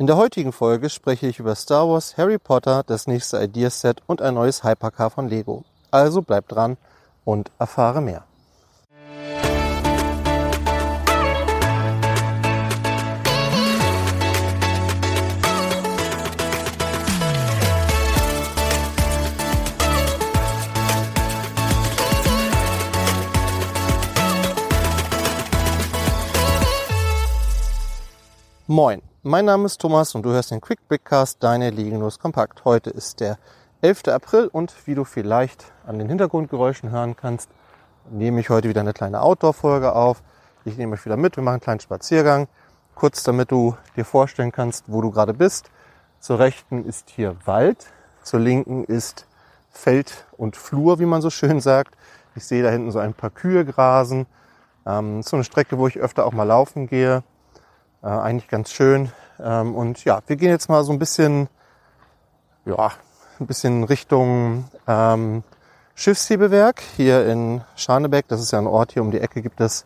In der heutigen Folge spreche ich über Star Wars, Harry Potter, das nächste Ideaset und ein neues Hypercar von Lego. Also bleibt dran und erfahre mehr. Moin, mein Name ist Thomas und du hörst den Quick Brickcast, deine Liegenlos Kompakt. Heute ist der 11. April und wie du vielleicht an den Hintergrundgeräuschen hören kannst, nehme ich heute wieder eine kleine Outdoor-Folge auf. Ich nehme euch wieder mit, wir machen einen kleinen Spaziergang. Kurz, damit du dir vorstellen kannst, wo du gerade bist. Zur rechten ist hier Wald, zur linken ist Feld und Flur, wie man so schön sagt. Ich sehe da hinten so ein paar Kühe grasen. Ähm, so eine Strecke, wo ich öfter auch mal laufen gehe. Äh, eigentlich ganz schön. Ähm, und ja, wir gehen jetzt mal so ein bisschen, ja, ein bisschen Richtung ähm, Schiffshebewerk hier in Scharnebeck. Das ist ja ein Ort hier um die Ecke gibt es,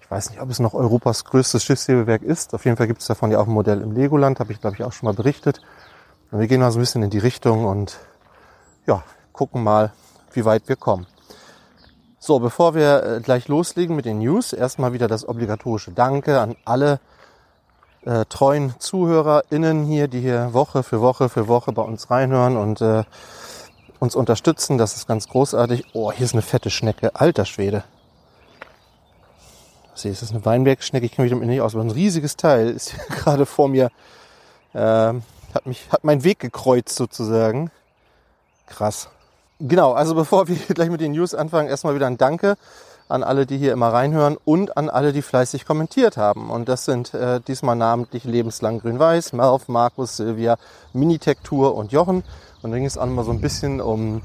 ich weiß nicht, ob es noch Europas größtes Schiffshebewerk ist. Auf jeden Fall gibt es davon ja auch ein Modell im Legoland, habe ich glaube ich auch schon mal berichtet. Und wir gehen mal so ein bisschen in die Richtung und ja, gucken mal, wie weit wir kommen. So, bevor wir äh, gleich loslegen mit den News, erstmal wieder das obligatorische Danke an alle äh, treuen ZuhörerInnen hier, die hier Woche für Woche für Woche bei uns reinhören und äh, uns unterstützen. Das ist ganz großartig. Oh, hier ist eine fette Schnecke. Alter Schwede. Was ist das eine Weinbergschnecke? Ich kenne mich damit nicht aus, aber ein riesiges Teil ist hier gerade vor mir. Äh, hat mich, hat meinen Weg gekreuzt sozusagen. Krass. Genau, also bevor wir gleich mit den News anfangen, erstmal wieder ein Danke an alle, die hier immer reinhören und an alle, die fleißig kommentiert haben. Und das sind äh, diesmal namentlich Lebenslang Grün-Weiß, Melf, Markus, Silvia, Minitektur und Jochen. Und dann ging es auch mal so ein bisschen um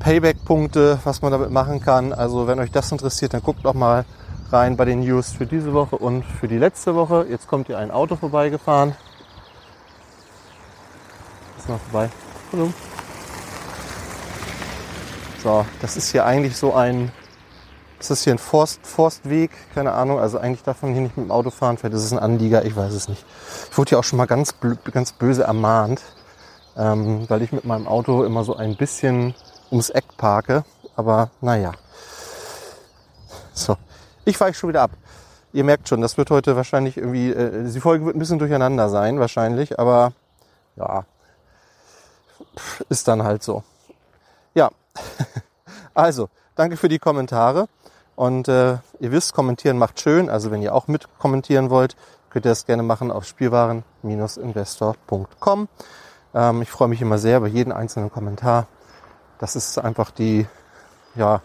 Payback-Punkte, was man damit machen kann. Also wenn euch das interessiert, dann guckt doch mal rein bei den News für diese Woche und für die letzte Woche. Jetzt kommt hier ein Auto vorbeigefahren. Ist noch vorbei. Hallo. So, das ist hier eigentlich so ein ist das hier ein Forst, Forstweg? Keine Ahnung. Also eigentlich darf man hier nicht mit dem Auto fahren. Vielleicht ist es ein Anlieger. Ich weiß es nicht. Ich wurde hier auch schon mal ganz, ganz böse ermahnt, ähm, weil ich mit meinem Auto immer so ein bisschen ums Eck parke. Aber naja. So. Ich fahre schon wieder ab. Ihr merkt schon, das wird heute wahrscheinlich irgendwie, äh, die Folge wird ein bisschen durcheinander sein, wahrscheinlich. Aber ja, ist dann halt so. Ja. Also, danke für die Kommentare. Und äh, ihr wisst, kommentieren macht schön. Also wenn ihr auch mit kommentieren wollt, könnt ihr das gerne machen auf spielwaren-investor.com. Ähm, ich freue mich immer sehr über jeden einzelnen Kommentar. Das ist einfach die, ja,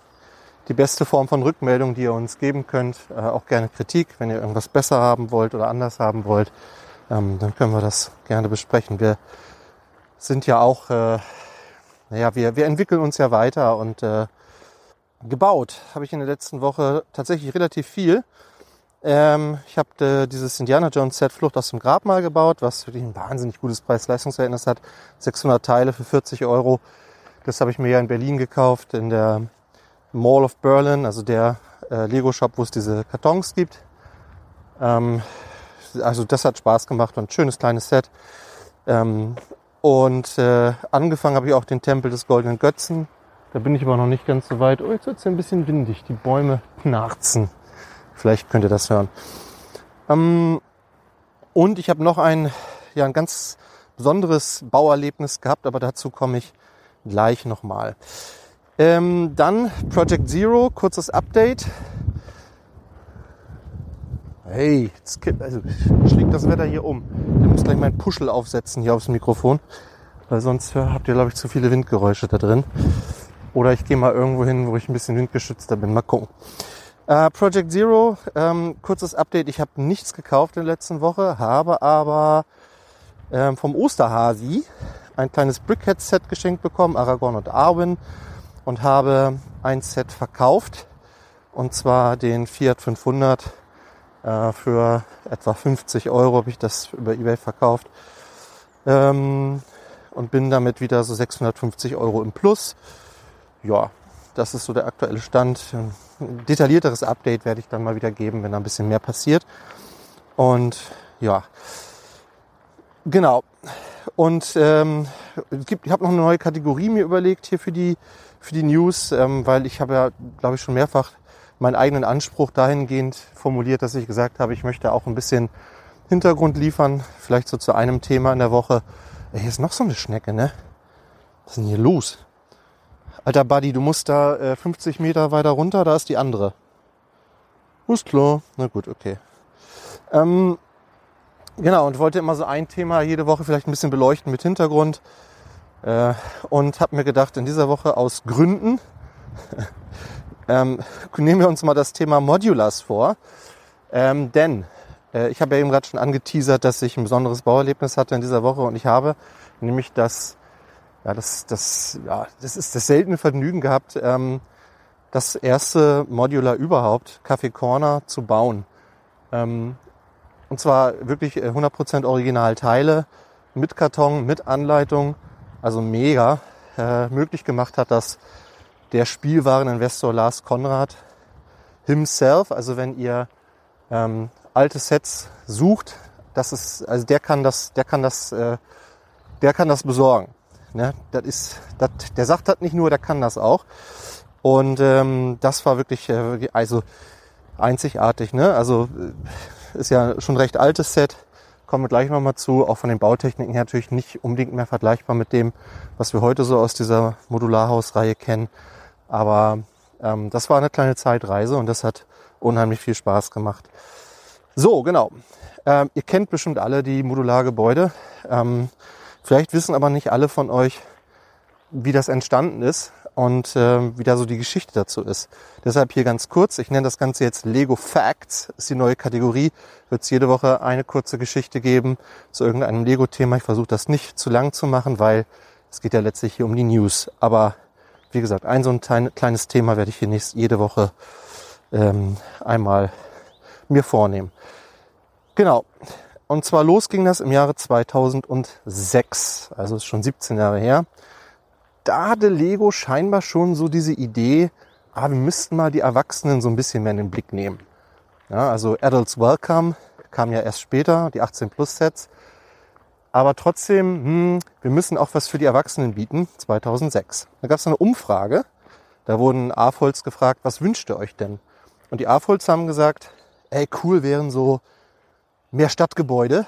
die beste Form von Rückmeldung, die ihr uns geben könnt. Äh, auch gerne Kritik, wenn ihr irgendwas besser haben wollt oder anders haben wollt. Ähm, dann können wir das gerne besprechen. Wir sind ja auch, äh, naja, wir, wir entwickeln uns ja weiter und äh, gebaut habe ich in der letzten Woche tatsächlich relativ viel. Ähm, ich habe äh, dieses Indiana Jones Set Flucht aus dem Grab mal gebaut, was wirklich ein wahnsinnig gutes Preis-Leistungsverhältnis hat. 600 Teile für 40 Euro. Das habe ich mir ja in Berlin gekauft, in der Mall of Berlin, also der äh, Lego-Shop, wo es diese Kartons gibt. Ähm, also das hat Spaß gemacht und ein schönes kleines Set. Ähm, und äh, angefangen habe ich auch den Tempel des Goldenen Götzen da bin ich aber noch nicht ganz so weit. Oh, jetzt wird es ein bisschen windig. Die Bäume knarzen. Vielleicht könnt ihr das hören. Ähm, und ich habe noch ein, ja, ein ganz besonderes Bauerlebnis gehabt, aber dazu komme ich gleich nochmal. Ähm, dann Project Zero, kurzes Update. Hey, jetzt also, schlägt das Wetter hier um. Ich muss gleich meinen Puschel aufsetzen hier aufs Mikrofon, weil sonst habt ihr, glaube ich, zu viele Windgeräusche da drin. Oder ich gehe mal irgendwo hin, wo ich ein bisschen windgeschützter bin. Mal gucken. Äh, Project Zero, ähm, kurzes Update. Ich habe nichts gekauft in der letzten Woche, habe aber ähm, vom Osterhasi ein kleines Brickhead-Set geschenkt bekommen, Aragorn und Arwen, und habe ein Set verkauft. Und zwar den Fiat 500 äh, für etwa 50 Euro habe ich das über Ebay verkauft. Ähm, und bin damit wieder so 650 Euro im Plus ja, das ist so der aktuelle Stand. Ein detaillierteres Update werde ich dann mal wieder geben, wenn da ein bisschen mehr passiert. Und ja, Genau. Und ähm, es gibt, ich habe noch eine neue Kategorie mir überlegt hier für die, für die News, ähm, weil ich habe ja, glaube ich, schon mehrfach meinen eigenen Anspruch dahingehend formuliert, dass ich gesagt habe, ich möchte auch ein bisschen Hintergrund liefern, vielleicht so zu einem Thema in der Woche. Ey, hier ist noch so eine Schnecke, ne? Was ist denn hier los? Alter Buddy, du musst da äh, 50 Meter weiter runter, da ist die andere. Ist klar. Na gut, okay. Ähm, genau, und wollte immer so ein Thema jede Woche vielleicht ein bisschen beleuchten mit Hintergrund. Äh, und habe mir gedacht, in dieser Woche aus Gründen ähm, nehmen wir uns mal das Thema Modulars vor. Ähm, denn äh, ich habe ja eben gerade schon angeteasert, dass ich ein besonderes Bauerlebnis hatte in dieser Woche und ich habe nämlich das, ja, das, das, ja, das ist das seltene Vergnügen gehabt, ähm, das erste Modular überhaupt, Café Corner, zu bauen. Ähm, und zwar wirklich 100% Originalteile mit Karton, mit Anleitung, also mega. Äh, möglich gemacht hat das der Spielwareninvestor Lars Konrad himself. Also wenn ihr ähm, alte Sets sucht, das ist, also der kann das, der kann das, äh, der kann das besorgen. Ne? Das ist, das, der sagt das nicht nur, der kann das auch. Und ähm, das war wirklich, äh, also einzigartig. Ne? Also äh, ist ja schon ein recht altes Set. Kommen wir gleich nochmal zu. Auch von den Bautechniken her natürlich nicht unbedingt mehr vergleichbar mit dem, was wir heute so aus dieser Modularhausreihe kennen. Aber ähm, das war eine kleine Zeitreise und das hat unheimlich viel Spaß gemacht. So, genau. Ähm, ihr kennt bestimmt alle die Modulargebäude. Ähm, vielleicht wissen aber nicht alle von euch, wie das entstanden ist und äh, wie da so die Geschichte dazu ist. Deshalb hier ganz kurz, ich nenne das Ganze jetzt Lego Facts, ist die neue Kategorie. Wird es jede Woche eine kurze Geschichte geben zu irgendeinem Lego-Thema. Ich versuche das nicht zu lang zu machen, weil es geht ja letztlich hier um die News. Aber wie gesagt, ein so ein kleines Thema werde ich hier nächst, jede Woche ähm, einmal mir vornehmen. Genau. Und zwar los ging das im Jahre 2006, also ist schon 17 Jahre her. Da hatte Lego scheinbar schon so diese Idee, ah, wir müssten mal die Erwachsenen so ein bisschen mehr in den Blick nehmen. Ja, also Adults Welcome kam ja erst später, die 18 Plus Sets. Aber trotzdem, hm, wir müssen auch was für die Erwachsenen bieten, 2006. Da gab es eine Umfrage, da wurden AFOLs gefragt, was wünscht ihr euch denn? Und die AFOLs haben gesagt, ey, cool wären so mehr Stadtgebäude,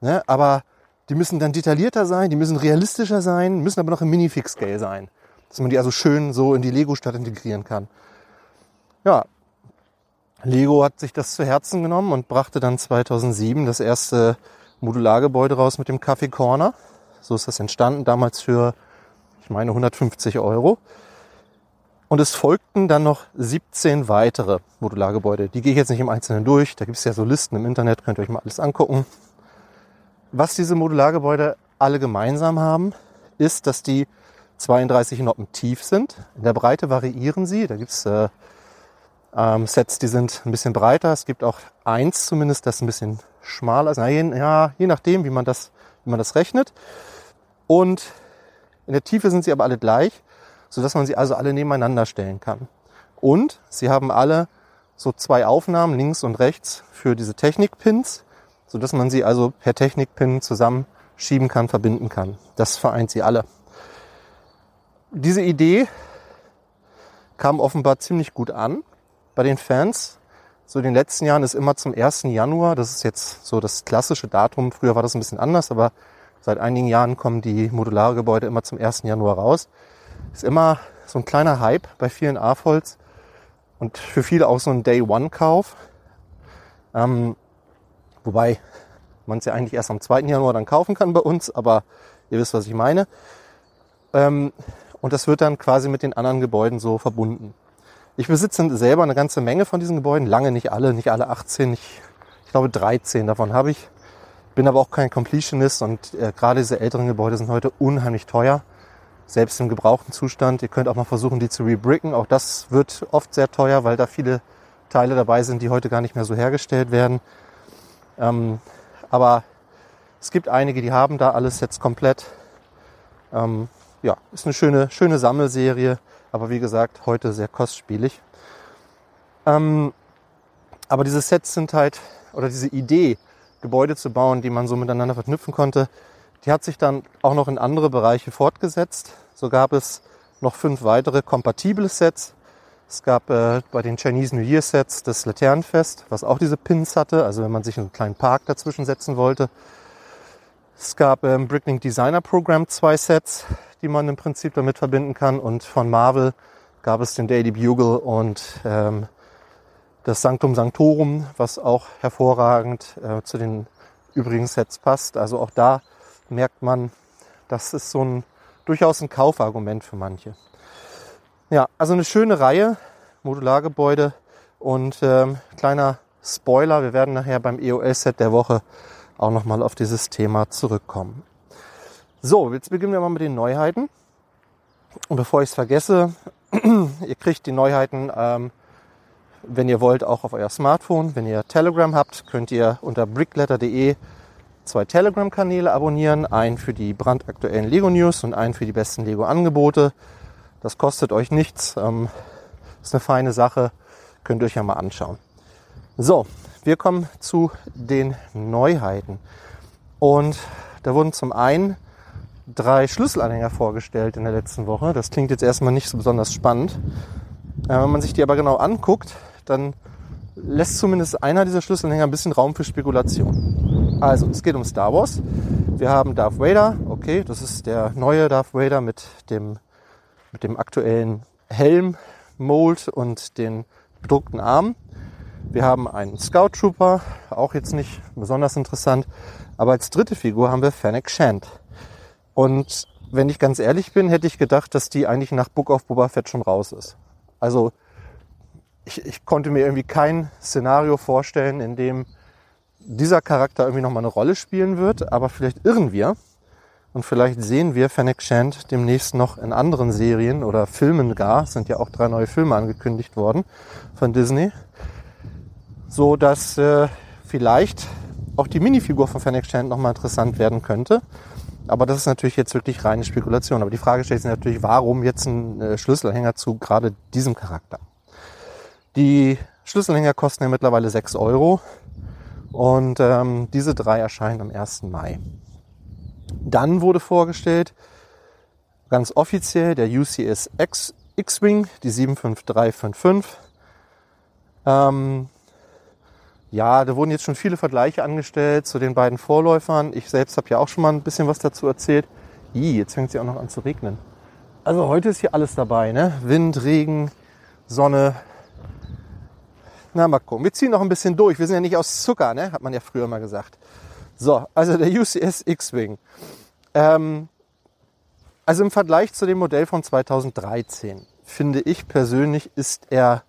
ne? aber die müssen dann detaillierter sein, die müssen realistischer sein, müssen aber noch im Minifix-Scale sein. Dass man die also schön so in die Lego-Stadt integrieren kann. Ja, Lego hat sich das zu Herzen genommen und brachte dann 2007 das erste Modulargebäude raus mit dem Café Corner. So ist das entstanden, damals für, ich meine, 150 Euro. Und es folgten dann noch 17 weitere Modulargebäude. Die gehe ich jetzt nicht im Einzelnen durch. Da gibt es ja so Listen im Internet, könnt ihr euch mal alles angucken. Was diese Modulargebäude alle gemeinsam haben, ist, dass die 32 Noppen tief sind. In der Breite variieren sie. Da gibt es äh, ähm, Sets, die sind ein bisschen breiter. Es gibt auch eins zumindest, das ein bisschen schmaler ist. Na, je, ja, je nachdem, wie man, das, wie man das rechnet. Und in der Tiefe sind sie aber alle gleich, sodass man sie also alle nebeneinander stellen kann. Und sie haben alle so zwei Aufnahmen links und rechts für diese Technikpins, sodass man sie also per Technikpin zusammenschieben kann, verbinden kann. Das vereint sie alle. Diese Idee kam offenbar ziemlich gut an bei den Fans. So in den letzten Jahren ist immer zum 1. Januar, das ist jetzt so das klassische Datum, früher war das ein bisschen anders, aber seit einigen Jahren kommen die modulare Gebäude immer zum 1. Januar raus. Ist immer so ein kleiner Hype bei vielen AFOLs und für viele auch so ein Day-One-Kauf. Ähm, wobei man es ja eigentlich erst am 2. Januar dann kaufen kann bei uns, aber ihr wisst, was ich meine. Ähm, und das wird dann quasi mit den anderen Gebäuden so verbunden. Ich besitze selber eine ganze Menge von diesen Gebäuden, lange nicht alle, nicht alle 18, ich, ich glaube 13 davon habe ich. Bin aber auch kein Completionist und äh, gerade diese älteren Gebäude sind heute unheimlich teuer, selbst im gebrauchten Zustand. Ihr könnt auch mal versuchen, die zu rebricken. Auch das wird oft sehr teuer, weil da viele Teile dabei sind, die heute gar nicht mehr so hergestellt werden. Ähm, aber es gibt einige, die haben da alles jetzt komplett. Ähm, ja, ist eine schöne, schöne Sammelserie. Aber wie gesagt, heute sehr kostspielig. Ähm, aber diese Sets sind halt, oder diese Idee, Gebäude zu bauen, die man so miteinander verknüpfen konnte. Die hat sich dann auch noch in andere Bereiche fortgesetzt. So gab es noch fünf weitere kompatible Sets. Es gab äh, bei den Chinese New Year Sets das Laternenfest, was auch diese Pins hatte, also wenn man sich einen kleinen Park dazwischen setzen wollte. Es gab im ähm, Bricklink Designer Program zwei Sets, die man im Prinzip damit verbinden kann. Und von Marvel gab es den Daily Bugle und ähm, das Sanctum Sanctorum, was auch hervorragend äh, zu den übrigen Sets passt. Also auch da merkt man, das ist so ein durchaus ein Kaufargument für manche. Ja, also eine schöne Reihe, Modulargebäude und ähm, kleiner Spoiler, wir werden nachher beim EOL-Set der Woche auch nochmal auf dieses Thema zurückkommen. So, jetzt beginnen wir mal mit den Neuheiten. Und bevor ich es vergesse, ihr kriegt die Neuheiten, ähm, wenn ihr wollt, auch auf euer Smartphone. Wenn ihr Telegram habt, könnt ihr unter brickletter.de zwei Telegram-Kanäle abonnieren. Einen für die brandaktuellen Lego-News und einen für die besten Lego-Angebote. Das kostet euch nichts. Ähm, ist eine feine Sache. Könnt ihr euch ja mal anschauen. So, wir kommen zu den Neuheiten. Und da wurden zum einen drei Schlüsselanhänger vorgestellt in der letzten Woche. Das klingt jetzt erstmal nicht so besonders spannend. Äh, wenn man sich die aber genau anguckt, dann lässt zumindest einer dieser Schlüsselanhänger ein bisschen Raum für Spekulation. Also, es geht um Star Wars. Wir haben Darth Vader. Okay, das ist der neue Darth Vader mit dem, mit dem aktuellen Helm, Mold und den bedruckten Armen. Wir haben einen Scout Trooper, auch jetzt nicht besonders interessant. Aber als dritte Figur haben wir Fennec Shand. Und wenn ich ganz ehrlich bin, hätte ich gedacht, dass die eigentlich nach Book of Boba Fett schon raus ist. Also ich, ich konnte mir irgendwie kein Szenario vorstellen, in dem dieser Charakter irgendwie nochmal eine Rolle spielen wird. Aber vielleicht irren wir. Und vielleicht sehen wir Fennec Shand demnächst noch in anderen Serien oder Filmen gar. Es sind ja auch drei neue Filme angekündigt worden von Disney. So dass äh, vielleicht auch die Minifigur von Fennec Shand nochmal interessant werden könnte. Aber das ist natürlich jetzt wirklich reine Spekulation. Aber die Frage stellt sich natürlich, warum jetzt ein äh, Schlüsselhänger zu gerade diesem Charakter? Die Schlüsselhänger kosten ja mittlerweile 6 Euro und ähm, diese drei erscheinen am 1. Mai. Dann wurde vorgestellt, ganz offiziell, der UCS X-Wing, die 75355. Ähm, ja, da wurden jetzt schon viele Vergleiche angestellt zu den beiden Vorläufern. Ich selbst habe ja auch schon mal ein bisschen was dazu erzählt. Ih, jetzt fängt es ja auch noch an zu regnen. Also heute ist hier alles dabei, ne? Wind, Regen, Sonne. Na, mal gucken. Wir ziehen noch ein bisschen durch. Wir sind ja nicht aus Zucker, ne? Hat man ja früher mal gesagt. So, also der UCS X-Wing. Ähm, also im Vergleich zu dem Modell von 2013 finde ich persönlich ist er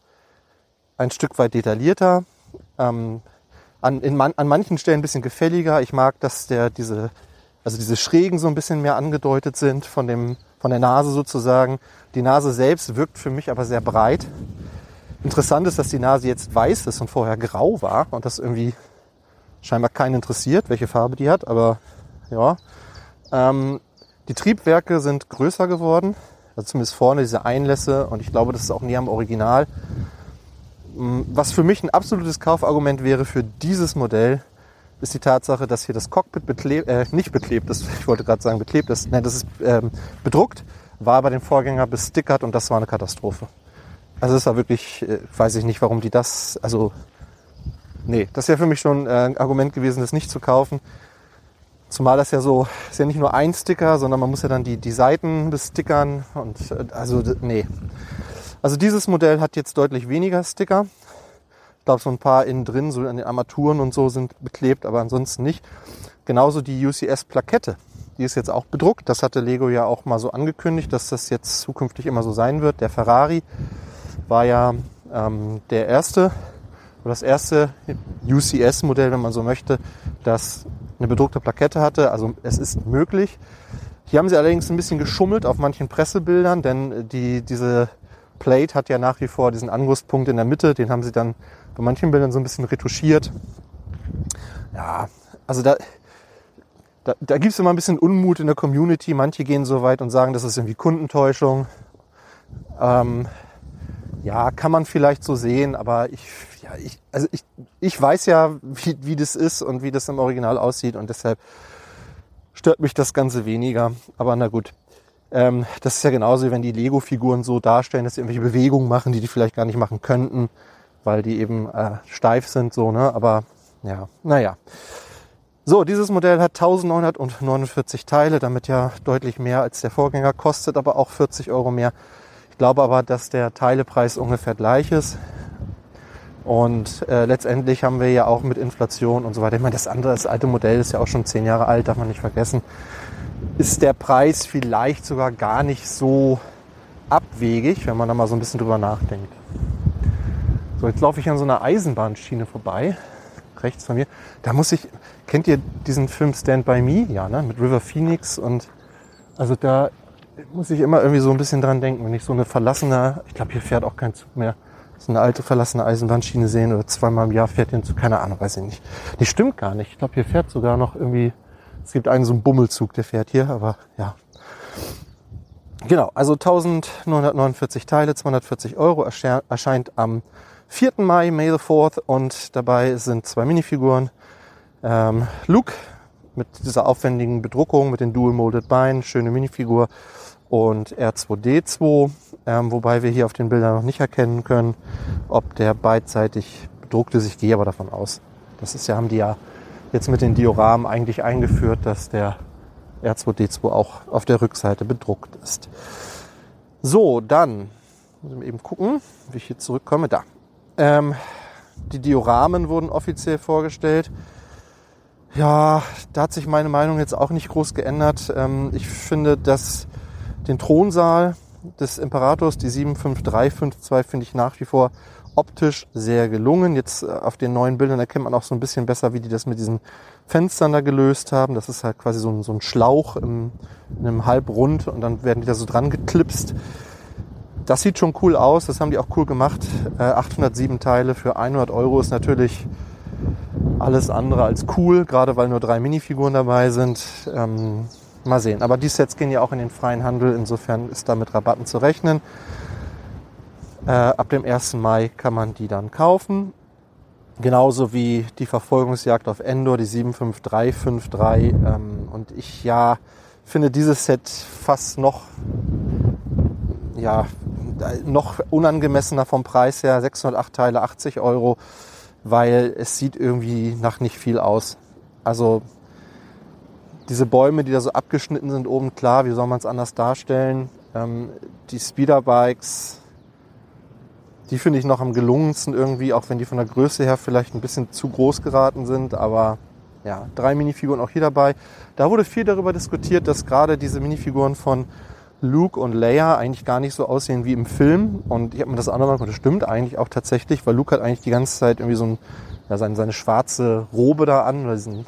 ein Stück weit detaillierter ähm, an, in man, an manchen Stellen ein bisschen gefälliger. Ich mag, dass der diese, also diese Schrägen so ein bisschen mehr angedeutet sind von dem, von der Nase sozusagen. Die Nase selbst wirkt für mich aber sehr breit. Interessant ist, dass die Nase jetzt weiß ist und vorher grau war und das irgendwie scheinbar keinen interessiert, welche Farbe die hat, aber ja. Ähm, die Triebwerke sind größer geworden, also zumindest vorne diese Einlässe und ich glaube, das ist auch näher am Original. Mm, was für mich ein absolutes Kaufargument wäre für dieses Modell, ist die Tatsache, dass hier das Cockpit beklebt, äh, nicht beklebt ist, ich wollte gerade sagen beklebt ist, nein, das ist ähm, bedruckt, war bei dem Vorgänger bestickert und das war eine Katastrophe. Also es war wirklich, äh, weiß ich nicht, warum die das, also nee, das wäre für mich schon äh, ein Argument gewesen, das nicht zu kaufen. Zumal das ja so, ist ja nicht nur ein Sticker, sondern man muss ja dann die, die Seiten bestickern und äh, also nee. Also dieses Modell hat jetzt deutlich weniger Sticker. Ich glaube, so ein paar innen drin, so an den Armaturen und so sind beklebt, aber ansonsten nicht. Genauso die UCS-Plakette. Die ist jetzt auch bedruckt. Das hatte Lego ja auch mal so angekündigt, dass das jetzt zukünftig immer so sein wird. Der Ferrari war ja ähm, der erste oder das erste UCS-Modell, wenn man so möchte, das eine bedruckte Plakette hatte. Also es ist möglich. Hier haben sie allerdings ein bisschen geschummelt auf manchen Pressebildern, denn die, diese Plate hat ja nach wie vor diesen Angusspunkt in der Mitte, den haben sie dann bei manchen Bildern so ein bisschen retuschiert. Ja, also da, da, da gibt es immer ein bisschen Unmut in der Community. Manche gehen so weit und sagen, das ist irgendwie Kundentäuschung. Ähm, Ja, kann man vielleicht so sehen, aber ich, ja, ich, also ich, ich weiß ja, wie, wie das ist und wie das im Original aussieht und deshalb stört mich das Ganze weniger. Aber na gut. Ähm, das ist ja genauso, wenn die Lego-Figuren so darstellen, dass sie irgendwelche Bewegungen machen, die die vielleicht gar nicht machen könnten, weil die eben äh, steif sind, so, ne? Aber ja, naja. So, dieses Modell hat 1949 Teile, damit ja deutlich mehr als der Vorgänger, kostet aber auch 40 Euro mehr glaube aber, dass der Teilepreis ungefähr gleich ist. Und äh, letztendlich haben wir ja auch mit Inflation und so weiter, ich meine, das andere, das alte Modell ist ja auch schon zehn Jahre alt, darf man nicht vergessen, ist der Preis vielleicht sogar gar nicht so abwegig, wenn man da mal so ein bisschen drüber nachdenkt. So, jetzt laufe ich an so einer Eisenbahnschiene vorbei, rechts von mir. Da muss ich, kennt ihr diesen Film Stand By Me? Ja, ne? Mit River Phoenix und also da muss ich immer irgendwie so ein bisschen dran denken, wenn ich so eine verlassene, ich glaube, hier fährt auch kein Zug mehr, so eine alte verlassene Eisenbahnschiene sehen oder zweimal im Jahr fährt hier ein Zug, keine Ahnung, weiß ich nicht. Die stimmt gar nicht. Ich glaube, hier fährt sogar noch irgendwie, es gibt einen so einen Bummelzug, der fährt hier, aber ja. Genau, also 1949 Teile, 240 Euro, erscheint am 4. Mai, May the 4th und dabei sind zwei Minifiguren. Ähm, Luke mit dieser aufwendigen Bedruckung, mit den Dual Molded Beinen, schöne Minifigur und R2D2, ähm, wobei wir hier auf den Bildern noch nicht erkennen können, ob der beidseitig bedruckt ist. Ich gehe aber davon aus. Das ist ja, haben die ja jetzt mit den Dioramen eigentlich eingeführt, dass der R2D2 auch auf der Rückseite bedruckt ist. So, dann muss ich eben gucken, wie ich hier zurückkomme. Da. Ähm, die Dioramen wurden offiziell vorgestellt. Ja, da hat sich meine Meinung jetzt auch nicht groß geändert. Ähm, ich finde, dass den Thronsaal des Imperators, die 75352, finde ich nach wie vor optisch sehr gelungen. Jetzt äh, auf den neuen Bildern erkennt man auch so ein bisschen besser, wie die das mit diesen Fenstern da gelöst haben. Das ist halt quasi so ein, so ein Schlauch im, in einem Halbrund und dann werden die da so dran geklipst. Das sieht schon cool aus, das haben die auch cool gemacht. Äh, 807 Teile für 100 Euro ist natürlich alles andere als cool, gerade weil nur drei Minifiguren dabei sind. Ähm, Mal sehen. Aber die Sets gehen ja auch in den freien Handel. Insofern ist da mit Rabatten zu rechnen. Äh, ab dem 1. Mai kann man die dann kaufen. Genauso wie die Verfolgungsjagd auf Endor, die 75353. Ähm, und ich ja finde dieses Set fast noch, ja, noch unangemessener vom Preis her. 608 Teile, 80 Euro, weil es sieht irgendwie nach nicht viel aus. Also diese Bäume, die da so abgeschnitten sind oben, klar, wie soll man es anders darstellen? Ähm, die Speederbikes, die finde ich noch am gelungensten irgendwie, auch wenn die von der Größe her vielleicht ein bisschen zu groß geraten sind, aber ja, drei Minifiguren auch hier dabei. Da wurde viel darüber diskutiert, dass gerade diese Minifiguren von Luke und Leia eigentlich gar nicht so aussehen wie im Film. Und ich habe mir das auch nochmal das stimmt eigentlich auch tatsächlich, weil Luke hat eigentlich die ganze Zeit irgendwie so ein, ja, seine, seine schwarze Robe da an, oder diesen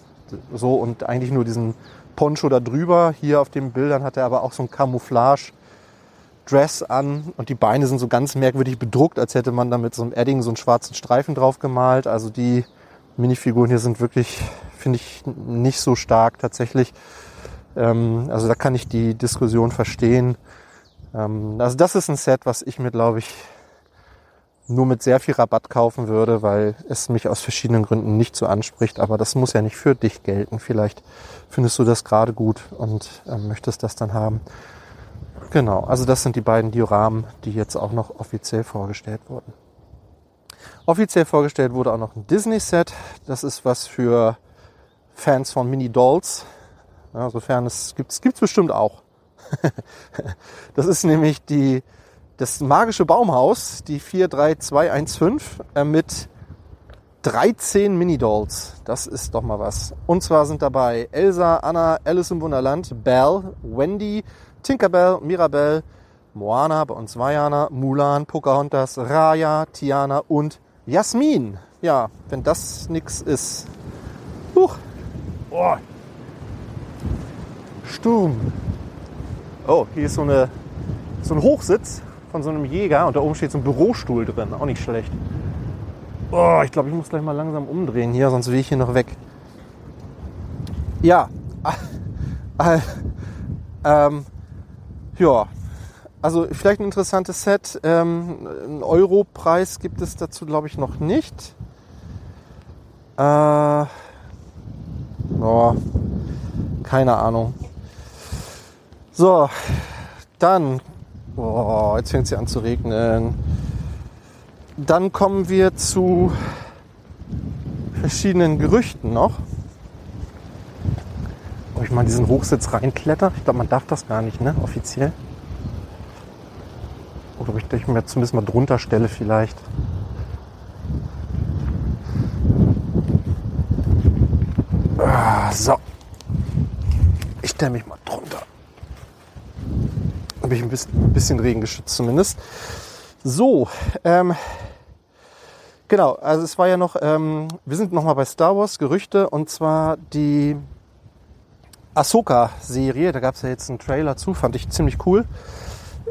so und eigentlich nur diesen Poncho da drüber. Hier auf den Bildern hat er aber auch so ein Camouflage Dress an und die Beine sind so ganz merkwürdig bedruckt, als hätte man da mit so einem Edding so einen schwarzen Streifen drauf gemalt. Also die Minifiguren hier sind wirklich, finde ich, nicht so stark tatsächlich. Ähm, also da kann ich die Diskussion verstehen. Ähm, also das ist ein Set, was ich mir, glaube ich, nur mit sehr viel Rabatt kaufen würde, weil es mich aus verschiedenen Gründen nicht so anspricht. Aber das muss ja nicht für dich gelten. Vielleicht findest du das gerade gut und äh, möchtest das dann haben. Genau, also das sind die beiden Dioramen, die jetzt auch noch offiziell vorgestellt wurden. Offiziell vorgestellt wurde auch noch ein Disney-Set. Das ist was für Fans von Mini-Dolls. Ja, sofern es gibt, es gibt's bestimmt auch. das ist nämlich die das magische Baumhaus, die 43215, äh, mit 13 Mini-Dolls. Das ist doch mal was. Und zwar sind dabei Elsa, Anna, Alice im Wunderland, Belle, Wendy, Tinkerbell, Mirabelle, Moana, bei uns Vajana, Mulan, Pocahontas, Raya, Tiana und Jasmin. Ja, wenn das nix ist. Huch. Oh. Sturm. Oh, hier ist so, eine, so ein Hochsitz von so einem Jäger und da oben steht so ein Bürostuhl drin. Auch nicht schlecht. Oh, ich glaube, ich muss gleich mal langsam umdrehen hier, sonst will ich hier noch weg. Ja. Äh, ähm, ja. also vielleicht ein interessantes Set. Ähm, einen Euro-Preis gibt es dazu, glaube ich, noch nicht. Äh, oh, keine Ahnung. So, dann, oh, jetzt fängt es an zu regnen. Dann kommen wir zu verschiedenen Gerüchten noch. Ob ich mal diesen Hochsitz reinkletter? Ich glaube, man darf das gar nicht, ne? Offiziell. Oder ob ich mir zumindest mal drunter stelle vielleicht. Ah, so. Ich stelle mich mal. Habe ich ein bisschen, bisschen Regen geschützt zumindest. So, ähm, genau, also es war ja noch, ähm, wir sind nochmal bei Star Wars Gerüchte und zwar die Ahsoka-Serie. Da gab es ja jetzt einen Trailer zu, fand ich ziemlich cool.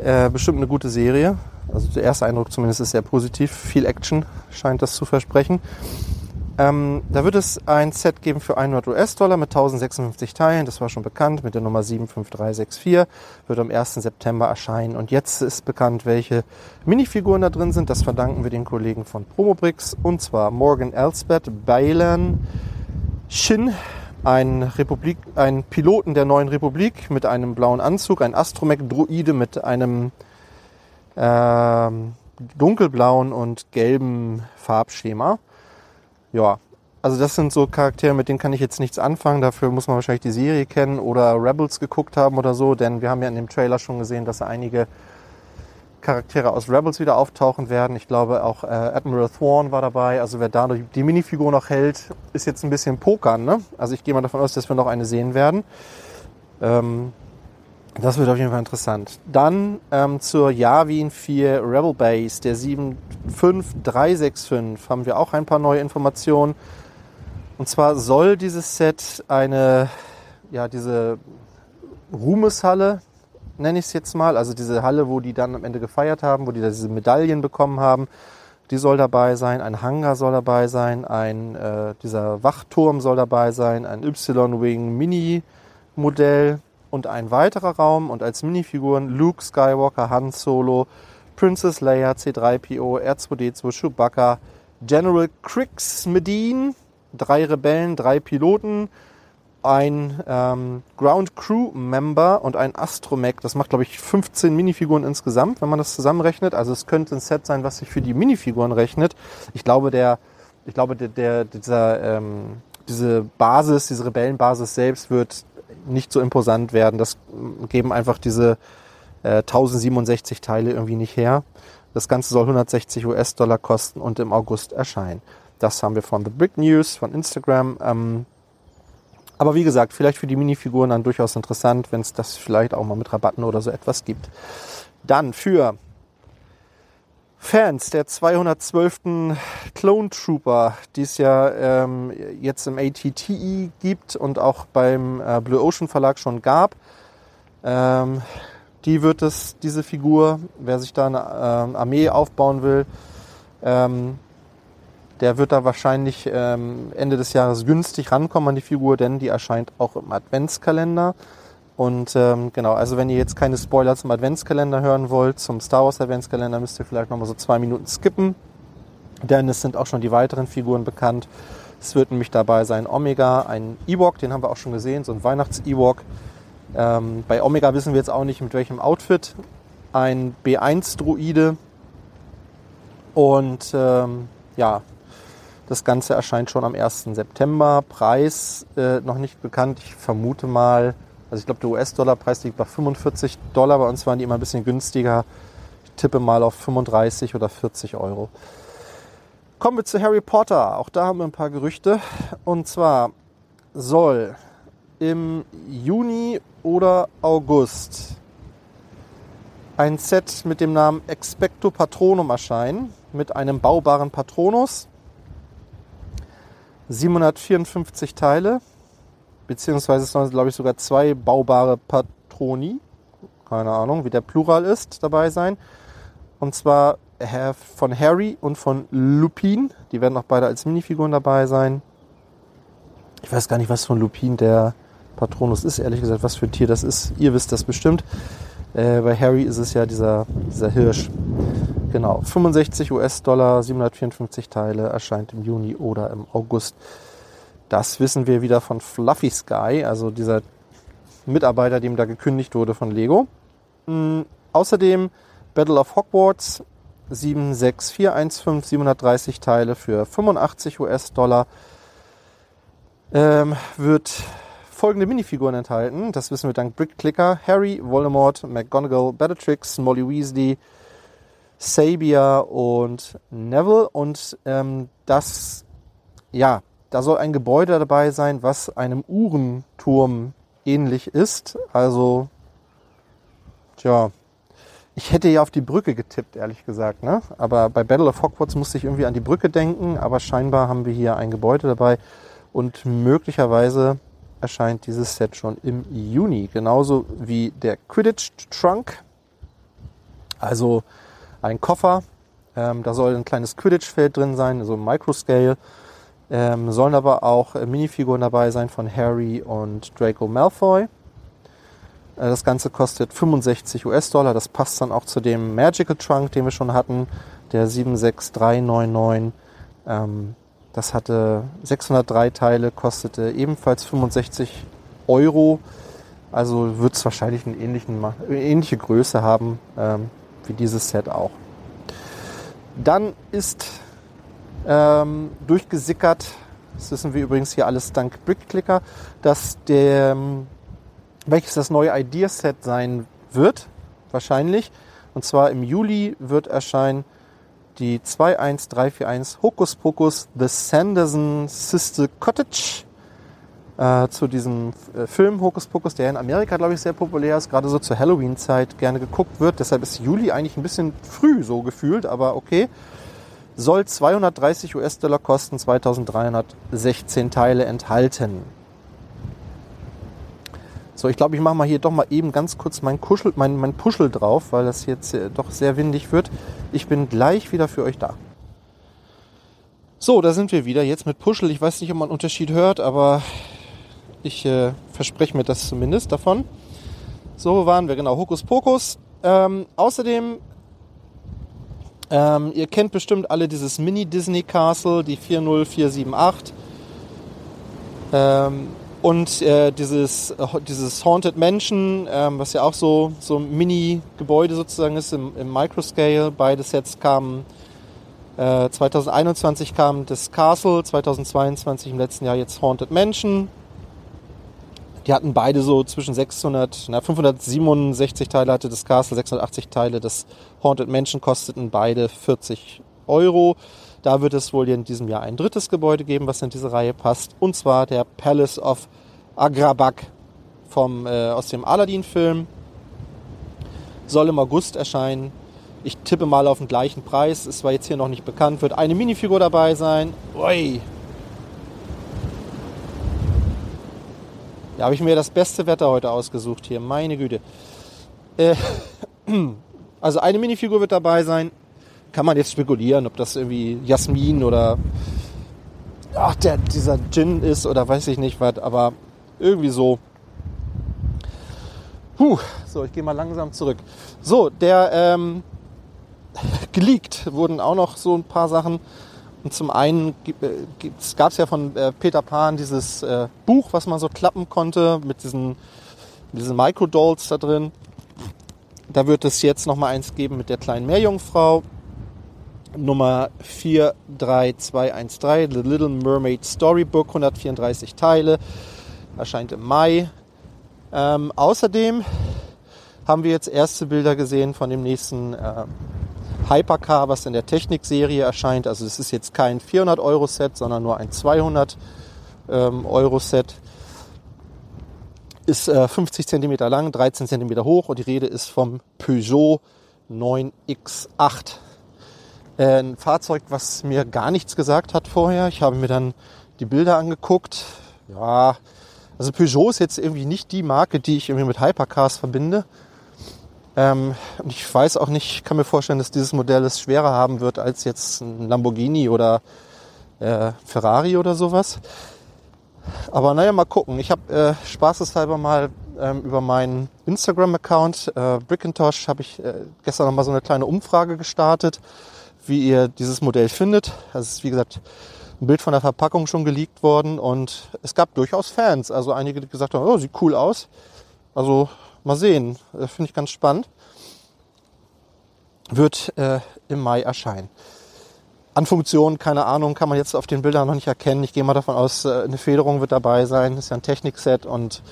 Äh, bestimmt eine gute Serie. Also der erste Eindruck zumindest ist sehr positiv. Viel Action scheint das zu versprechen. Ähm, da wird es ein Set geben für 100 US-Dollar mit 1056 Teilen. Das war schon bekannt mit der Nummer 75364. Wird am 1. September erscheinen. Und jetzt ist bekannt, welche Minifiguren da drin sind. Das verdanken wir den Kollegen von Promobrix. Und zwar Morgan Elsbeth, Baylan, Shin, ein, Republik, ein Piloten der neuen Republik mit einem blauen Anzug, ein Astromech-Druide mit einem äh, dunkelblauen und gelben Farbschema ja, also das sind so Charaktere, mit denen kann ich jetzt nichts anfangen. Dafür muss man wahrscheinlich die Serie kennen oder Rebels geguckt haben oder so, denn wir haben ja in dem Trailer schon gesehen, dass einige Charaktere aus Rebels wieder auftauchen werden. Ich glaube auch äh, Admiral Thrawn war dabei. Also wer da die Minifigur noch hält, ist jetzt ein bisschen Pokern. Ne? Also ich gehe mal davon aus, dass wir noch eine sehen werden. Ähm, das wird auf jeden Fall interessant. Dann ähm, zur Yavin 4 Rebel Base, der 75365, haben wir auch ein paar neue Informationen. Und zwar soll dieses Set eine, ja, diese Ruhmeshalle, nenne ich es jetzt mal, also diese Halle, wo die dann am Ende gefeiert haben, wo die diese Medaillen bekommen haben, die soll dabei sein, ein Hangar soll dabei sein, ein, äh, dieser Wachturm soll dabei sein, ein Y-Wing Mini-Modell, und ein weiterer Raum und als Minifiguren Luke Skywalker, Han Solo, Princess Leia, C3PO, R2D2, Chewbacca, General Crix Medine, drei Rebellen, drei Piloten, ein ähm, Ground Crew Member und ein Astromech. Das macht, glaube ich, 15 Minifiguren insgesamt, wenn man das zusammenrechnet. Also es könnte ein Set sein, was sich für die Minifiguren rechnet. Ich glaube, der, ich glaube, der, der dieser, ähm, diese Basis, diese Rebellenbasis selbst wird nicht so imposant werden. Das geben einfach diese äh, 1067 Teile irgendwie nicht her. Das Ganze soll 160 US-Dollar kosten und im August erscheinen. Das haben wir von The Brick News, von Instagram. Ähm, aber wie gesagt, vielleicht für die Minifiguren dann durchaus interessant, wenn es das vielleicht auch mal mit Rabatten oder so etwas gibt. Dann für Fans der 212. Clone Trooper, die es ja ähm, jetzt im ATTE gibt und auch beim äh, Blue Ocean Verlag schon gab. Ähm, die wird es, diese Figur, wer sich da eine äh, Armee aufbauen will, ähm, der wird da wahrscheinlich ähm, Ende des Jahres günstig rankommen an die Figur, denn die erscheint auch im Adventskalender. Und ähm, genau, also wenn ihr jetzt keine Spoiler zum Adventskalender hören wollt, zum Star Wars Adventskalender, müsst ihr vielleicht nochmal so zwei Minuten skippen. Denn es sind auch schon die weiteren Figuren bekannt. Es wird nämlich dabei sein Omega, ein Ewok, den haben wir auch schon gesehen, so ein Weihnachts-Ewok. Ähm, bei Omega wissen wir jetzt auch nicht mit welchem Outfit. Ein B1-Druide. Und ähm, ja, das Ganze erscheint schon am 1. September. Preis äh, noch nicht bekannt. Ich vermute mal also ich glaube, der US-Dollar-Preis liegt bei 45 Dollar. Bei uns waren die immer ein bisschen günstiger. Ich tippe mal auf 35 oder 40 Euro. Kommen wir zu Harry Potter. Auch da haben wir ein paar Gerüchte. Und zwar soll im Juni oder August ein Set mit dem Namen Expecto Patronum erscheinen. Mit einem baubaren Patronus. 754 Teile beziehungsweise es sollen, glaube ich, sogar zwei baubare Patroni, keine Ahnung, wie der Plural ist, dabei sein. Und zwar von Harry und von Lupin. Die werden auch beide als Minifiguren dabei sein. Ich weiß gar nicht, was von Lupin der Patronus ist, ehrlich gesagt, was für ein Tier das ist. Ihr wisst das bestimmt. Äh, bei Harry ist es ja dieser, dieser Hirsch. Genau, 65 US-Dollar, 754 Teile, erscheint im Juni oder im August. Das wissen wir wieder von Fluffy Sky, also dieser Mitarbeiter, dem da gekündigt wurde von Lego. Mhm. Außerdem Battle of Hogwarts 76415, 730 Teile für 85 US-Dollar. Ähm, wird folgende Minifiguren enthalten. Das wissen wir dank Brick Clicker. Harry, Voldemort, McGonagall, Bellatrix, Molly Weasley, Sabia und Neville. Und ähm, das, ja, da soll ein Gebäude dabei sein, was einem Uhrenturm ähnlich ist. Also, tja, ich hätte ja auf die Brücke getippt, ehrlich gesagt. Ne? Aber bei Battle of Hogwarts musste ich irgendwie an die Brücke denken. Aber scheinbar haben wir hier ein Gebäude dabei. Und möglicherweise erscheint dieses Set schon im Juni. Genauso wie der Quidditch Trunk. Also ein Koffer. Ähm, da soll ein kleines Quidditch-Feld drin sein, so Microscale. Ähm, sollen aber auch äh, Minifiguren dabei sein von Harry und Draco Malfoy. Äh, das Ganze kostet 65 US-Dollar. Das passt dann auch zu dem Magical Trunk, den wir schon hatten, der 76399. Ähm, das hatte 603 Teile, kostete ebenfalls 65 Euro. Also wird es wahrscheinlich eine ähnliche Größe haben ähm, wie dieses Set auch. Dann ist ähm, durchgesickert, das wissen wir übrigens hier alles dank Brickclicker, dass der, welches das neue Ideaset sein wird, wahrscheinlich. Und zwar im Juli wird erscheinen die 21341 Hokus Pokus The Sanderson Sister Cottage äh, zu diesem äh, Film Hokus Pokus, der in Amerika, glaube ich, sehr populär ist, gerade so zur Halloween-Zeit gerne geguckt wird. Deshalb ist Juli eigentlich ein bisschen früh so gefühlt, aber okay. Soll 230 US-Dollar kosten, 2316 Teile enthalten. So, ich glaube, ich mache mal hier doch mal eben ganz kurz mein, Kuschel, mein, mein Puschel drauf, weil das jetzt äh, doch sehr windig wird. Ich bin gleich wieder für euch da. So, da sind wir wieder. Jetzt mit Puschel. Ich weiß nicht, ob man einen Unterschied hört, aber ich äh, verspreche mir das zumindest davon. So waren wir, genau. Hokus Pokus. Ähm, außerdem, ähm, ihr kennt bestimmt alle dieses Mini-Disney Castle, die 40478. Ähm, und äh, dieses, äh, dieses Haunted Mansion, ähm, was ja auch so, so ein Mini-Gebäude sozusagen ist im, im Microscale. Beide Sets kamen äh, 2021 kam das Castle, 2022 im letzten Jahr jetzt Haunted Mansion. Die hatten beide so zwischen 600, na 567 Teile hatte das Castle, 680 Teile. Das Haunted Mansion kosteten beide 40 Euro. Da wird es wohl in diesem Jahr ein drittes Gebäude geben, was in diese Reihe passt. Und zwar der Palace of Agrabah vom, äh, aus dem Aladdin-Film. Soll im August erscheinen. Ich tippe mal auf den gleichen Preis. Ist zwar jetzt hier noch nicht bekannt. Wird eine Minifigur dabei sein. Ui. Da habe ich mir das beste Wetter heute ausgesucht hier. Meine Güte. Äh, also eine Minifigur wird dabei sein kann man jetzt spekulieren, ob das irgendwie Jasmin oder ach, der, dieser Gin ist oder weiß ich nicht was, aber irgendwie so. Puh, so, ich gehe mal langsam zurück. So, der ähm, geleakt wurden auch noch so ein paar Sachen. Und zum einen gab es ja von äh, Peter Pan dieses äh, Buch, was man so klappen konnte mit diesen, mit diesen Microdolls da drin. Da wird es jetzt noch mal eins geben mit der kleinen Meerjungfrau. Nummer 43213, The Little Mermaid Storybook, 134 Teile, erscheint im Mai. Ähm, außerdem haben wir jetzt erste Bilder gesehen von dem nächsten äh, Hypercar, was in der Technik-Serie erscheint. Also es ist jetzt kein 400-Euro-Set, sondern nur ein 200-Euro-Set. Ähm, ist äh, 50 cm lang, 13 cm hoch und die Rede ist vom Peugeot 9X8. Äh, ein Fahrzeug, was mir gar nichts gesagt hat vorher. Ich habe mir dann die Bilder angeguckt. Ja, also Peugeot ist jetzt irgendwie nicht die Marke, die ich irgendwie mit Hypercars verbinde. Ähm, ich weiß auch nicht, kann mir vorstellen, dass dieses Modell es schwerer haben wird als jetzt ein Lamborghini oder äh, Ferrari oder sowas. Aber naja, mal gucken. Ich habe äh, spaßeshalber mal ähm, über meinen Instagram-Account äh, Brickintosh habe ich äh, gestern noch mal so eine kleine Umfrage gestartet, wie ihr dieses Modell findet. Das ist wie gesagt ein Bild von der Verpackung schon geleakt worden und es gab durchaus Fans. Also einige, die gesagt haben, oh, sieht cool aus. Also mal sehen, äh, finde ich ganz spannend. Wird äh, im Mai erscheinen. An Funktionen, keine Ahnung, kann man jetzt auf den Bildern noch nicht erkennen. Ich gehe mal davon aus, äh, eine Federung wird dabei sein. Das ist ja ein Technikset und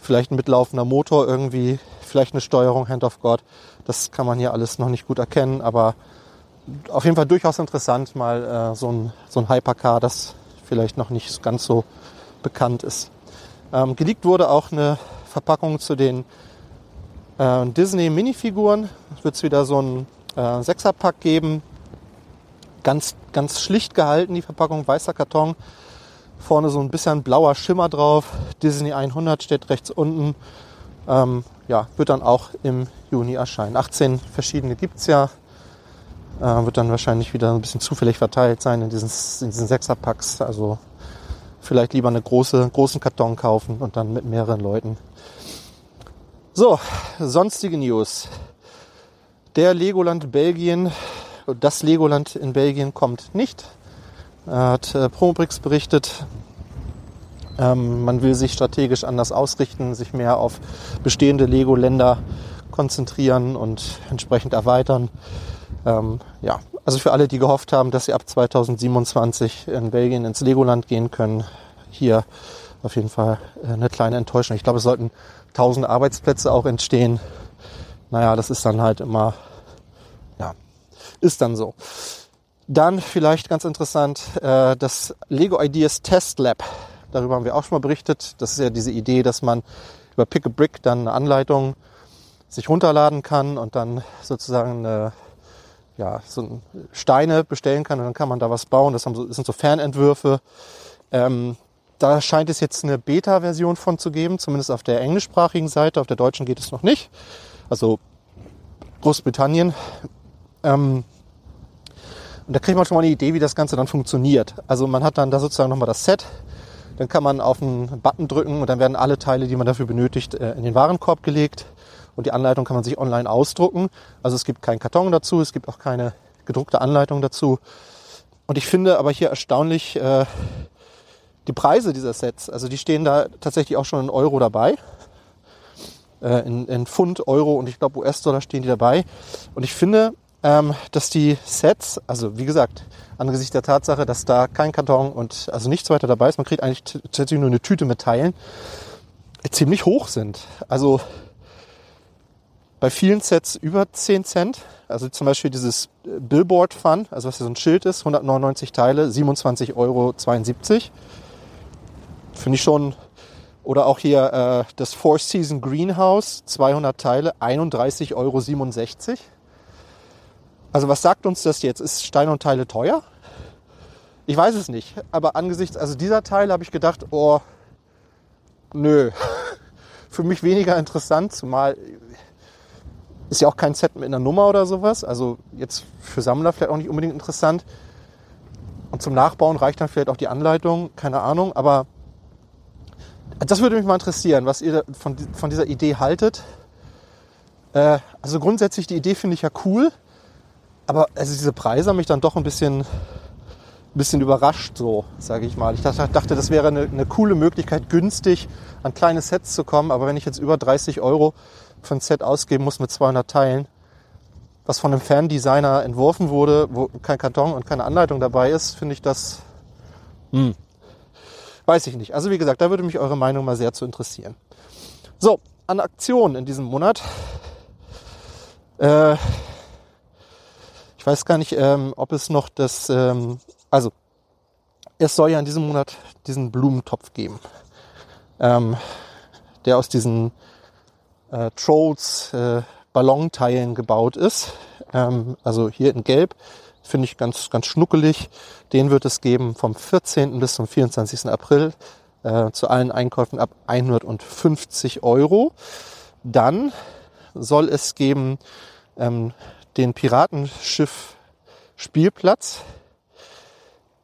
vielleicht ein mitlaufender Motor irgendwie, vielleicht eine Steuerung, Hand of God. Das kann man hier alles noch nicht gut erkennen, aber auf jeden Fall durchaus interessant, mal äh, so, ein, so ein Hypercar, das vielleicht noch nicht ganz so bekannt ist. Ähm, geleakt wurde auch eine Verpackung zu den äh, Disney Minifiguren. Es wird wieder so ein äh, Sechserpack geben. Ganz, ganz schlicht gehalten, die Verpackung, weißer Karton. Vorne so ein bisschen blauer Schimmer drauf. Disney 100 steht rechts unten. Ähm, ja, wird dann auch im Juni erscheinen. 18 verschiedene gibt's ja. Äh, wird dann wahrscheinlich wieder ein bisschen zufällig verteilt sein in diesen, in diesen Sechserpacks. Also vielleicht lieber eine große, großen Karton kaufen und dann mit mehreren Leuten. So, sonstige News. Der Legoland Belgien, das Legoland in Belgien kommt nicht. Hat äh, Promobrix berichtet, ähm, man will sich strategisch anders ausrichten, sich mehr auf bestehende Lego-Länder konzentrieren und entsprechend erweitern. Ähm, ja, also für alle, die gehofft haben, dass sie ab 2027 in Belgien ins Legoland gehen können, hier auf jeden Fall äh, eine kleine Enttäuschung. Ich glaube, es sollten tausende Arbeitsplätze auch entstehen. Naja, das ist dann halt immer, ja, ist dann so. Dann vielleicht ganz interessant, äh, das Lego Ideas Test Lab. Darüber haben wir auch schon mal berichtet. Das ist ja diese Idee, dass man über Pick a Brick dann eine Anleitung sich runterladen kann und dann sozusagen eine ja, so Steine bestellen kann und dann kann man da was bauen. Das, sind so Fernentwürfe. Ähm, da scheint es jetzt eine Beta-Version von zu geben, zumindest auf der englischsprachigen Seite. Auf der deutschen geht es noch nicht. Also Großbritannien. Ähm, und da kriegt man schon mal eine Idee, wie das Ganze dann funktioniert. Also man hat dann da sozusagen nochmal das Set. Dann kann man auf einen Button drücken und dann werden alle Teile, die man dafür benötigt, äh, in den Warenkorb gelegt und die Anleitung kann man sich online ausdrucken. Also es gibt keinen Karton dazu, es gibt auch keine gedruckte Anleitung dazu. Und ich finde aber hier erstaunlich äh, die Preise dieser Sets. Also die stehen da tatsächlich auch schon in Euro dabei. Äh, in, in Pfund, Euro und ich glaube US-Dollar stehen die dabei. Und ich finde, ähm, dass die Sets, also wie gesagt, angesichts der Tatsache, dass da kein Karton und also nichts weiter dabei ist, man kriegt eigentlich tatsächlich nur eine Tüte mit Teilen, ziemlich hoch sind. Also bei vielen Sets über 10 Cent. Also zum Beispiel dieses Billboard Fun, also was hier so ein Schild ist, 199 Teile, 27,72 Euro. Finde ich schon. Oder auch hier äh, das Four Season Greenhouse, 200 Teile, 31,67 Euro. Also was sagt uns das jetzt? Ist Stein und Teile teuer? Ich weiß es nicht. Aber angesichts also dieser Teile habe ich gedacht, oh, nö. Für mich weniger interessant, zumal ist ja auch kein Set mit einer Nummer oder sowas. Also jetzt für Sammler vielleicht auch nicht unbedingt interessant. Und zum Nachbauen reicht dann vielleicht auch die Anleitung, keine Ahnung. Aber das würde mich mal interessieren, was ihr von, von dieser Idee haltet. Äh, also grundsätzlich die Idee finde ich ja cool. Aber also diese Preise haben mich dann doch ein bisschen, bisschen überrascht, so sage ich mal. Ich dachte, das wäre eine, eine coole Möglichkeit, günstig an kleine Sets zu kommen. Aber wenn ich jetzt über 30 Euro für ein Set ausgeben muss mit 200 Teilen, was von einem Fan-Designer entworfen wurde, wo kein Karton und keine Anleitung dabei ist, finde ich das, hm, weiß ich nicht. Also wie gesagt, da würde mich eure Meinung mal sehr zu interessieren. So, an Aktionen in diesem Monat. Äh, ich weiß gar nicht, ähm, ob es noch das, ähm, also es soll ja in diesem Monat diesen Blumentopf geben, ähm, der aus diesen äh, Trolls äh, Ballonteilen gebaut ist. Ähm, also hier in Gelb finde ich ganz, ganz schnuckelig. Den wird es geben vom 14. bis zum 24. April äh, zu allen Einkäufen ab 150 Euro. Dann soll es geben ähm, den Piratenschiff Spielplatz.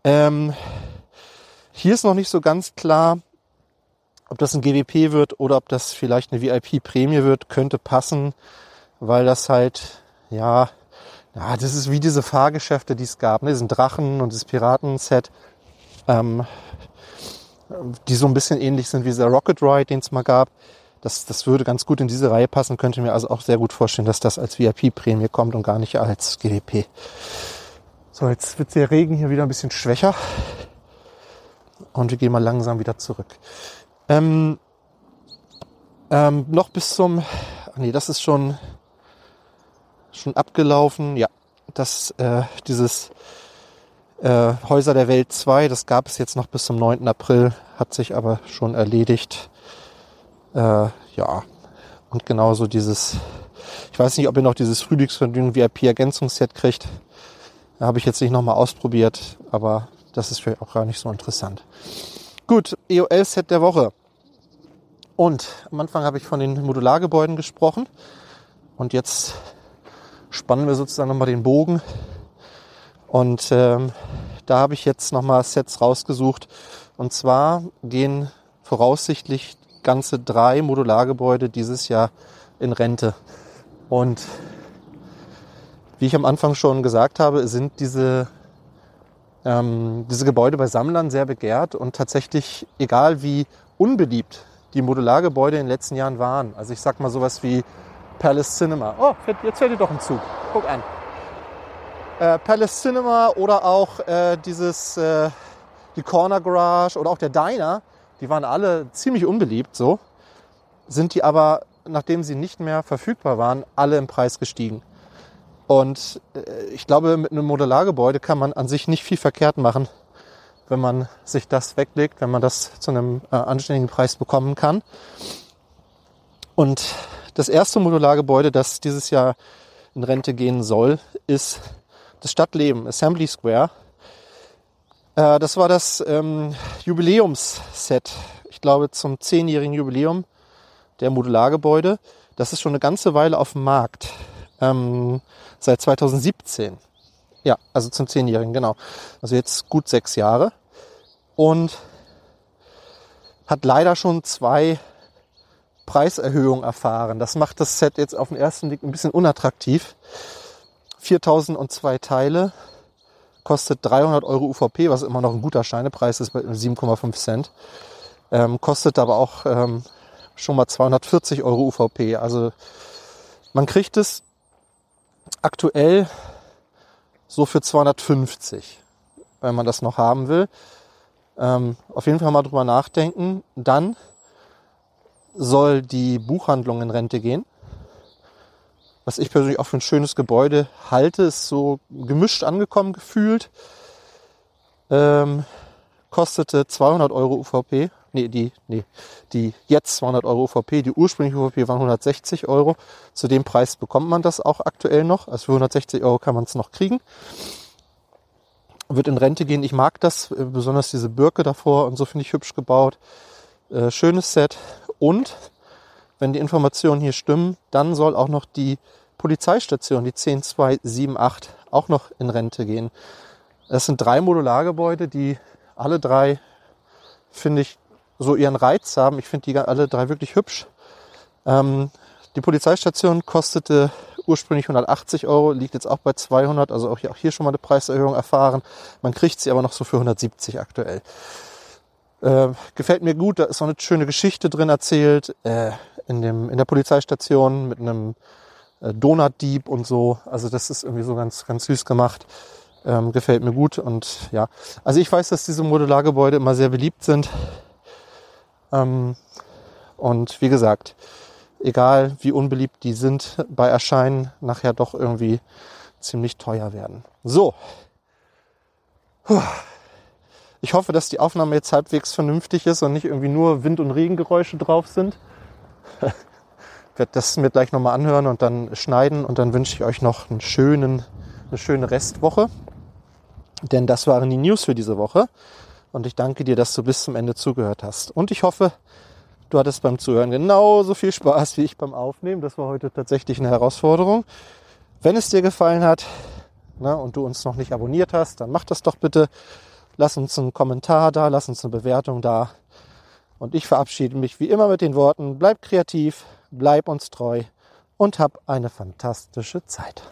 Ähm, hier ist noch nicht so ganz klar, Ob das ein GWP wird oder ob das vielleicht eine VIP-Prämie wird, könnte passen, weil das halt, ja, ja, das ist wie diese Fahrgeschäfte, die es gab, ne? diesen Drachen und das Piraten-Set, ähm, die so ein bisschen ähnlich sind wie dieser Rocket Ride, den es mal gab. Das, das würde ganz gut in diese Reihe passen, könnte mir also auch sehr gut vorstellen, dass das als VIP-Prämie kommt und gar nicht als GWP. So, jetzt wird der Regen hier wieder ein bisschen schwächer. Und wir gehen mal langsam wieder zurück. Ähm, ähm, noch bis zum, ach nee, das ist schon, schon abgelaufen. Ja, das, äh, dieses äh, Häuser der Welt 2, das gab es jetzt noch bis zum 9. April, hat sich aber schon erledigt. Äh, ja, und genauso dieses, ich weiß nicht, ob ihr noch dieses Frühlingsvergnügen VIP-Ergänzungsset kriegt. Habe ich jetzt nicht nochmal ausprobiert, aber das ist vielleicht auch gar nicht so interessant. Gut, EOL-Set der Woche. Und am Anfang habe ich von den Modulargebäuden gesprochen. Und jetzt spannen wir sozusagen nochmal den Bogen. Und ähm, da habe ich jetzt nochmal Sets rausgesucht. Und zwar gehen voraussichtlich ganze drei Modulargebäude dieses Jahr in Rente. Und wie ich am Anfang schon gesagt habe, sind diese, ähm, diese Gebäude bei Sammlern sehr begehrt und tatsächlich, egal wie unbeliebt die Modulargebäude in den letzten Jahren waren, also ich sag mal sowas wie Palace Cinema. Oh, jetzt fährt ihr doch ein Zug. Guck an. Äh, Palace Cinema oder auch äh, dieses, äh, die Corner Garage oder auch der Diner, die waren alle ziemlich unbeliebt so, sind die aber, nachdem sie nicht mehr verfügbar waren, alle im Preis gestiegen. Und äh, ich glaube, mit einem Modulargebäude kann man an sich nicht viel verkehrt machen, wenn man sich das weglegt, wenn man das zu einem äh, anständigen Preis bekommen kann. Und das erste Modulargebäude, das dieses Jahr in Rente gehen soll, ist das Stadtleben, Assembly Square. Äh, das war das ähm, Jubiläumsset, ich glaube zum zehnjährigen Jubiläum der Modulargebäude. Das ist schon eine ganze Weile auf dem Markt ähm, seit 2017. Ja, also zum Zehnjährigen, genau. Also jetzt gut sechs Jahre. Und hat leider schon zwei Preiserhöhungen erfahren. Das macht das Set jetzt auf den ersten Blick ein bisschen unattraktiv. 4002 Teile, kostet 300 Euro UVP, was immer noch ein guter Scheinepreis ist bei 7,5 Cent. Ähm, kostet aber auch ähm, schon mal 240 Euro UVP. Also man kriegt es aktuell so für 250, wenn man das noch haben will. Ähm, auf jeden Fall mal drüber nachdenken. Dann soll die Buchhandlung in Rente gehen. Was ich persönlich auch für ein schönes Gebäude halte, ist so gemischt angekommen gefühlt. Ähm, kostete 200 Euro UVP nee, die, nee, die jetzt 200 Euro UVP, die ursprüngliche UVP waren 160 Euro. Zu dem Preis bekommt man das auch aktuell noch. Also für 160 Euro kann man es noch kriegen. Wird in Rente gehen. Ich mag das, äh, besonders diese Birke davor und so finde ich hübsch gebaut. Äh, schönes Set. Und wenn die Informationen hier stimmen, dann soll auch noch die Polizeistation, die 10278, auch noch in Rente gehen. Es sind drei Modulargebäude, die alle drei, finde ich, so ihren Reiz haben. Ich finde die alle drei wirklich hübsch. Ähm, die Polizeistation kostete ursprünglich 180 Euro, liegt jetzt auch bei 200, also auch hier, auch hier schon mal eine Preiserhöhung erfahren. Man kriegt sie aber noch so für 170 aktuell. Äh, gefällt mir gut, da ist noch eine schöne Geschichte drin erzählt, äh, in, dem, in der Polizeistation mit einem äh, Donutdieb und so. Also das ist irgendwie so ganz, ganz süß gemacht. Ähm, gefällt mir gut und ja. Also ich weiß, dass diese Modulargebäude immer sehr beliebt sind. Ähm, und wie gesagt, egal wie unbeliebt die sind, bei Erscheinen nachher doch irgendwie ziemlich teuer werden. So. Ich hoffe, dass die Aufnahme jetzt halbwegs vernünftig ist und nicht irgendwie nur Wind- und Regengeräusche drauf sind. ich werde das mir gleich nochmal anhören und dann schneiden und dann wünsche ich euch noch einen schönen, eine schöne Restwoche. Denn das waren die News für diese Woche. Und ich danke dir, dass du bis zum Ende zugehört hast. Und ich hoffe, du hattest beim Zuhören genauso viel Spaß wie ich beim Aufnehmen. Das war heute tatsächlich eine Herausforderung. Wenn es dir gefallen hat na, und du uns noch nicht abonniert hast, dann mach das doch bitte. Lass uns einen Kommentar da, lass uns eine Bewertung da. Und ich verabschiede mich wie immer mit den Worten, bleib kreativ, bleib uns treu und hab eine fantastische Zeit.